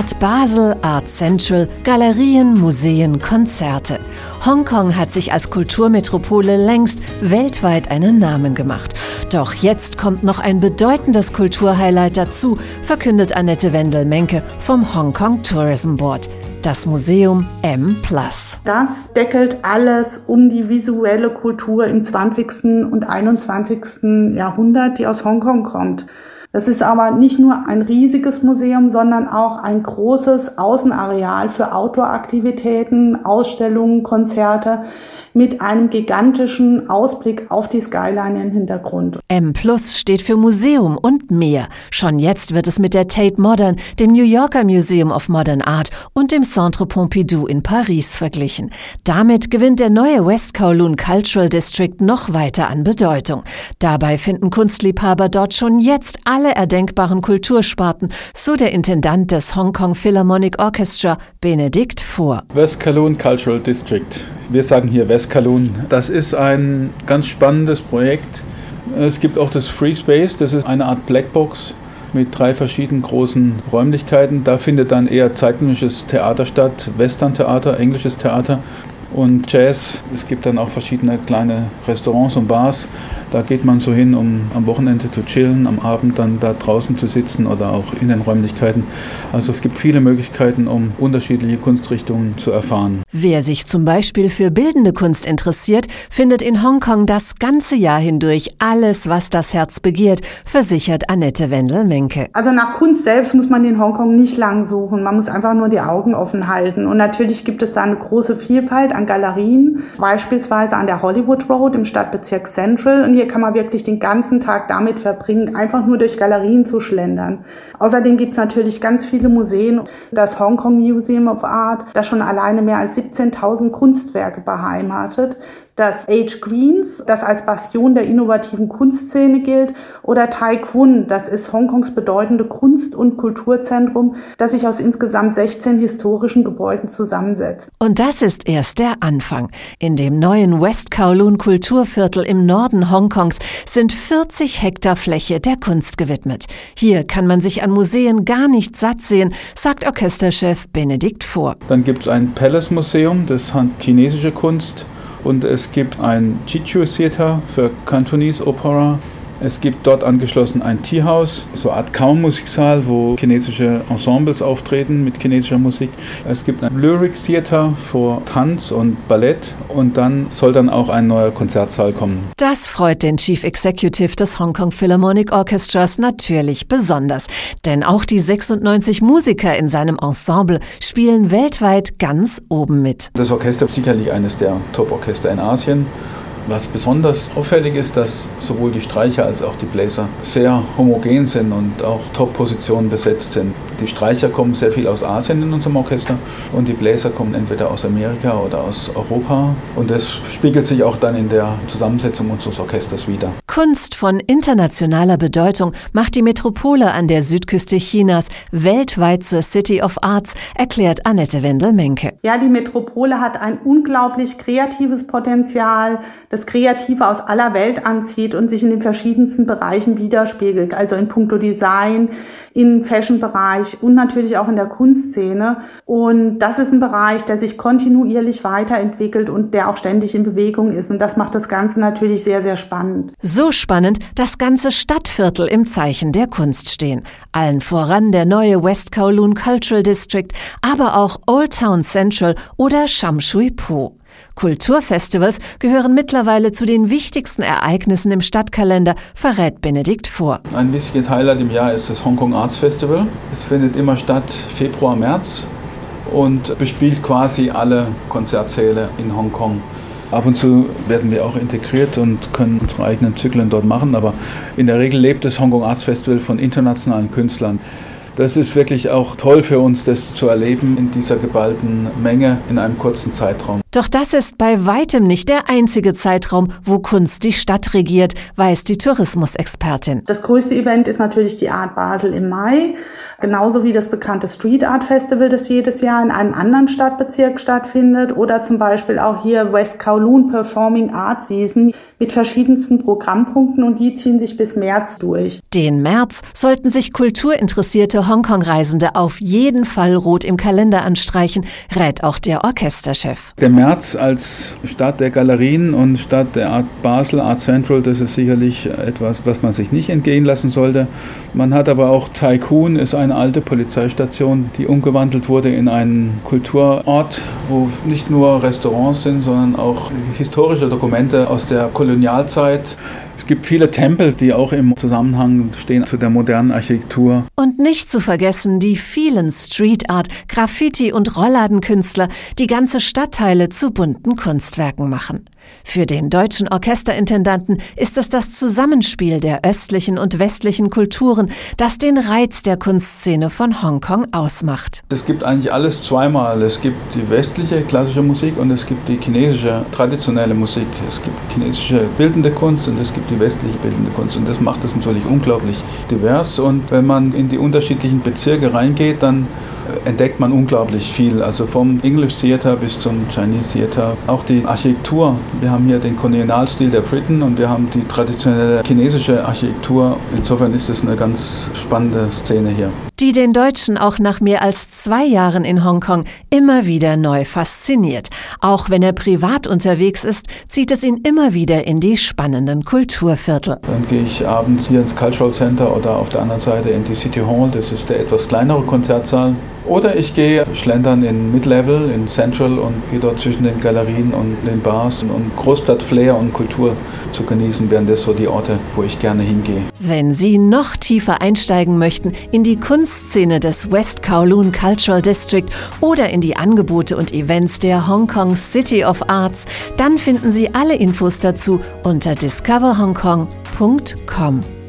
Art Basel, Art Central, Galerien, Museen, Konzerte. Hongkong hat sich als Kulturmetropole längst weltweit einen Namen gemacht. Doch jetzt kommt noch ein bedeutendes Kulturhighlight dazu, verkündet Annette Wendel-Menke vom Hongkong Tourism Board das Museum M. Das deckelt alles um die visuelle Kultur im 20. und 21. Jahrhundert, die aus Hongkong kommt. Das ist aber nicht nur ein riesiges Museum, sondern auch ein großes Außenareal für Outdoor-Aktivitäten, Ausstellungen, Konzerte mit einem gigantischen Ausblick auf die Skyline im Hintergrund. M Plus steht für Museum und mehr. Schon jetzt wird es mit der Tate Modern, dem New Yorker Museum of Modern Art und dem Centre Pompidou in Paris verglichen. Damit gewinnt der neue West Kowloon Cultural District noch weiter an Bedeutung. Dabei finden Kunstliebhaber dort schon jetzt alle erdenkbaren Kultursparten, so der Intendant des Hong Kong Philharmonic Orchestra, Benedikt Vor. West Kowloon Cultural District. Wir sagen hier West Eskalun. Das ist ein ganz spannendes Projekt. Es gibt auch das Free Space, das ist eine Art Blackbox mit drei verschiedenen großen Räumlichkeiten. Da findet dann eher zeitgenössisches Theater statt, Western-Theater, englisches Theater und Jazz. Es gibt dann auch verschiedene kleine Restaurants und Bars. Da geht man so hin, um am Wochenende zu chillen, am Abend dann da draußen zu sitzen oder auch in den Räumlichkeiten. Also es gibt viele Möglichkeiten, um unterschiedliche Kunstrichtungen zu erfahren. Wer sich zum Beispiel für bildende Kunst interessiert, findet in Hongkong das ganze Jahr hindurch alles, was das Herz begehrt, versichert Annette Wendel-Menke. Also nach Kunst selbst muss man in Hongkong nicht lang suchen. Man muss einfach nur die Augen offen halten. Und natürlich gibt es da eine große Vielfalt an Galerien, beispielsweise an der Hollywood Road im Stadtbezirk Central. Und hier kann man wirklich den ganzen Tag damit verbringen, einfach nur durch Galerien zu schlendern. Außerdem gibt es natürlich ganz viele Museen. Das Hong Kong Museum of Art, das schon alleine mehr als 17.000 Kunstwerke beheimatet das Age Greens, das als Bastion der innovativen Kunstszene gilt, oder Tai Kwun, das ist Hongkongs bedeutende Kunst- und Kulturzentrum, das sich aus insgesamt 16 historischen Gebäuden zusammensetzt. Und das ist erst der Anfang. In dem neuen West Kowloon Kulturviertel im Norden Hongkongs sind 40 Hektar Fläche der Kunst gewidmet. Hier kann man sich an Museen gar nicht satt sehen, sagt Orchesterchef Benedikt Vor. Dann gibt es ein Palace Museum, das hat chinesische Kunst. Und es gibt ein Chichu Theater für Cantonese Opera es gibt dort angeschlossen ein Tierhaus, so eine Art Kaummusiksaal, wo chinesische Ensembles auftreten mit chinesischer Musik. Es gibt ein Lyric Theater für Tanz und Ballett und dann soll dann auch ein neuer Konzertsaal kommen. Das freut den Chief Executive des Hong Kong Philharmonic Orchestras natürlich besonders, denn auch die 96 Musiker in seinem Ensemble spielen weltweit ganz oben mit. Das Orchester ist sicherlich eines der Top-Orchester in Asien was besonders auffällig ist, dass sowohl die Streicher als auch die Bläser sehr homogen sind und auch Top-Positionen besetzt sind. Die Streicher kommen sehr viel aus Asien in unserem Orchester und die Bläser kommen entweder aus Amerika oder aus Europa. Und das spiegelt sich auch dann in der Zusammensetzung unseres Orchesters wieder. Kunst von internationaler Bedeutung macht die Metropole an der Südküste Chinas weltweit zur City of Arts, erklärt Annette Wendel-Menke. Ja, die Metropole hat ein unglaublich kreatives Potenzial, das Kreative aus aller Welt anzieht und sich in den verschiedensten Bereichen widerspiegelt, also in puncto Design, im Fashion-Bereich und natürlich auch in der Kunstszene. Und das ist ein Bereich, der sich kontinuierlich weiterentwickelt und der auch ständig in Bewegung ist. Und das macht das Ganze natürlich sehr, sehr spannend. So spannend, dass ganze Stadtviertel im Zeichen der Kunst stehen. Allen voran der neue West Kowloon Cultural District, aber auch Old Town Central oder Sham Shui Po. Kulturfestivals gehören mittlerweile zu den wichtigsten Ereignissen im Stadtkalender, verrät Benedikt vor. Ein wichtiges Highlight im Jahr ist das Hong Kong Arts Festival. Es findet immer statt Februar, März und bespielt quasi alle Konzertsäle in Hongkong. Ab und zu werden wir auch integriert und können unsere eigenen Zyklen dort machen, aber in der Regel lebt das Hong Kong Arts Festival von internationalen Künstlern. Das ist wirklich auch toll für uns, das zu erleben in dieser geballten Menge in einem kurzen Zeitraum. Doch das ist bei weitem nicht der einzige Zeitraum, wo Kunst die Stadt regiert, weiß die Tourismusexpertin. Das größte Event ist natürlich die Art Basel im Mai, genauso wie das bekannte Street Art Festival, das jedes Jahr in einem anderen Stadtbezirk stattfindet oder zum Beispiel auch hier West Kowloon Performing Art Season mit verschiedensten Programmpunkten und die ziehen sich bis März durch. Den März sollten sich kulturinteressierte Hongkong-Reisende auf jeden Fall rot im Kalender anstreichen, rät auch der Orchesterchef. Der März als Stadt der Galerien und Stadt der Art Basel, Art Central, das ist sicherlich etwas, was man sich nicht entgehen lassen sollte. Man hat aber auch Tycoon, ist eine alte Polizeistation, die umgewandelt wurde in einen Kulturort, wo nicht nur Restaurants sind, sondern auch historische Dokumente aus der Kolonialzeit es gibt viele Tempel, die auch im Zusammenhang stehen zu der modernen Architektur. Und nicht zu vergessen die vielen Street Art, Graffiti und Rollladenkünstler, die ganze Stadtteile zu bunten Kunstwerken machen. Für den deutschen Orchesterintendanten ist es das Zusammenspiel der östlichen und westlichen Kulturen, das den Reiz der Kunstszene von Hongkong ausmacht. Es gibt eigentlich alles zweimal. Es gibt die westliche klassische Musik und es gibt die chinesische traditionelle Musik. Es gibt chinesische bildende Kunst und es gibt die westliche bildende Kunst und das macht es natürlich unglaublich divers. Und wenn man in die unterschiedlichen Bezirke reingeht, dann entdeckt man unglaublich viel. Also vom English Theater bis zum Chinese Theater. Auch die Architektur. Wir haben hier den Kolonialstil der Briten und wir haben die traditionelle chinesische Architektur. Insofern ist es eine ganz spannende Szene hier. Die den Deutschen auch nach mehr als zwei Jahren in Hongkong immer wieder neu fasziniert. Auch wenn er privat unterwegs ist, zieht es ihn immer wieder in die spannenden Kulturviertel. Dann gehe ich abends hier ins Cultural Center oder auf der anderen Seite in die City Hall. Das ist der etwas kleinere Konzertsaal. Oder ich gehe schlendern in Mid-Level, in Central und gehe dort zwischen den Galerien und den Bars und Großstadt-Flair und Kultur zu genießen, wären das so die Orte, wo ich gerne hingehe. Wenn Sie noch tiefer einsteigen möchten in die Kunstszene des West Kowloon Cultural District oder in die Angebote und Events der Hong Kong City of Arts, dann finden Sie alle Infos dazu unter discoverhongkong.com.